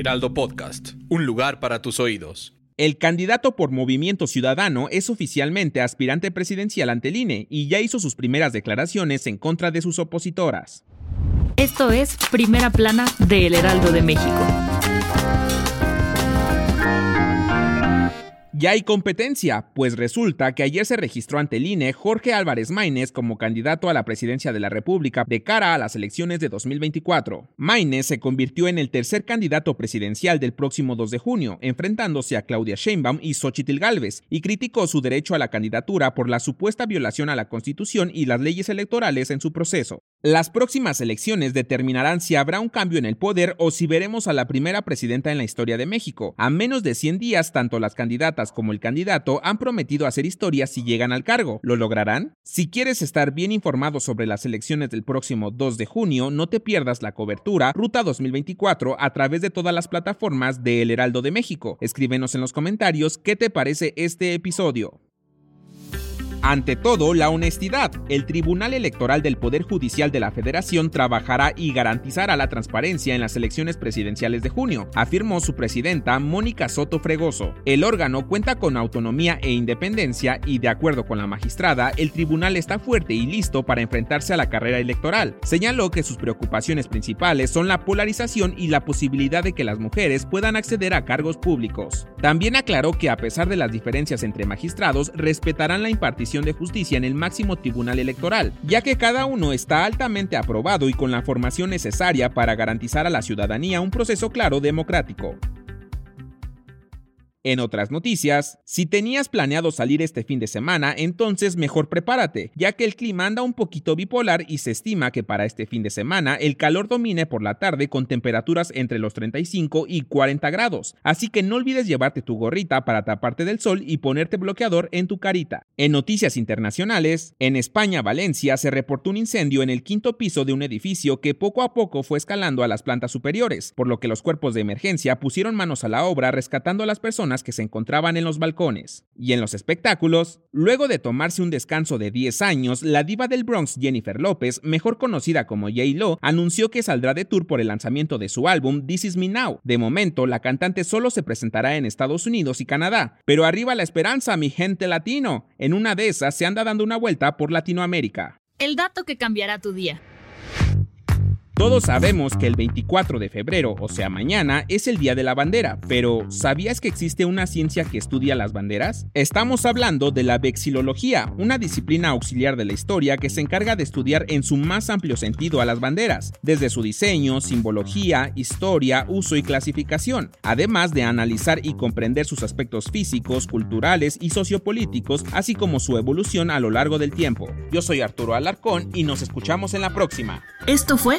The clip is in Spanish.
Heraldo Podcast, un lugar para tus oídos. El candidato por Movimiento Ciudadano es oficialmente aspirante presidencial ante el INE y ya hizo sus primeras declaraciones en contra de sus opositoras. Esto es Primera Plana de El Heraldo de México. Ya hay competencia, pues resulta que ayer se registró ante el INE Jorge Álvarez Maínez como candidato a la presidencia de la República de cara a las elecciones de 2024. Maínez se convirtió en el tercer candidato presidencial del próximo 2 de junio, enfrentándose a Claudia Sheinbaum y Xochitl Gálvez, y criticó su derecho a la candidatura por la supuesta violación a la Constitución y las leyes electorales en su proceso. Las próximas elecciones determinarán si habrá un cambio en el poder o si veremos a la primera presidenta en la historia de México. A menos de 100 días, tanto las candidatas como el candidato han prometido hacer historia si llegan al cargo. ¿Lo lograrán? Si quieres estar bien informado sobre las elecciones del próximo 2 de junio, no te pierdas la cobertura Ruta 2024 a través de todas las plataformas de El Heraldo de México. Escríbenos en los comentarios qué te parece este episodio. Ante todo, la honestidad. El Tribunal Electoral del Poder Judicial de la Federación trabajará y garantizará la transparencia en las elecciones presidenciales de junio, afirmó su presidenta Mónica Soto Fregoso. El órgano cuenta con autonomía e independencia y, de acuerdo con la magistrada, el tribunal está fuerte y listo para enfrentarse a la carrera electoral. Señaló que sus preocupaciones principales son la polarización y la posibilidad de que las mujeres puedan acceder a cargos públicos. También aclaró que a pesar de las diferencias entre magistrados, respetarán la impartición de Justicia en el máximo tribunal electoral, ya que cada uno está altamente aprobado y con la formación necesaria para garantizar a la ciudadanía un proceso claro democrático. En otras noticias, si tenías planeado salir este fin de semana, entonces mejor prepárate, ya que el clima anda un poquito bipolar y se estima que para este fin de semana el calor domine por la tarde con temperaturas entre los 35 y 40 grados, así que no olvides llevarte tu gorrita para taparte del sol y ponerte bloqueador en tu carita. En noticias internacionales, en España, Valencia, se reportó un incendio en el quinto piso de un edificio que poco a poco fue escalando a las plantas superiores, por lo que los cuerpos de emergencia pusieron manos a la obra rescatando a las personas que se encontraban en los balcones. Y en los espectáculos, luego de tomarse un descanso de 10 años, la diva del Bronx Jennifer López, mejor conocida como J-Lo, anunció que saldrá de tour por el lanzamiento de su álbum This Is Me Now. De momento, la cantante solo se presentará en Estados Unidos y Canadá, pero arriba la esperanza, mi gente latino. En una de esas se anda dando una vuelta por Latinoamérica. El dato que cambiará tu día. Todos sabemos que el 24 de febrero, o sea mañana, es el Día de la Bandera, pero ¿sabías que existe una ciencia que estudia las banderas? Estamos hablando de la vexilología, una disciplina auxiliar de la historia que se encarga de estudiar en su más amplio sentido a las banderas, desde su diseño, simbología, historia, uso y clasificación, además de analizar y comprender sus aspectos físicos, culturales y sociopolíticos, así como su evolución a lo largo del tiempo. Yo soy Arturo Alarcón y nos escuchamos en la próxima. Esto fue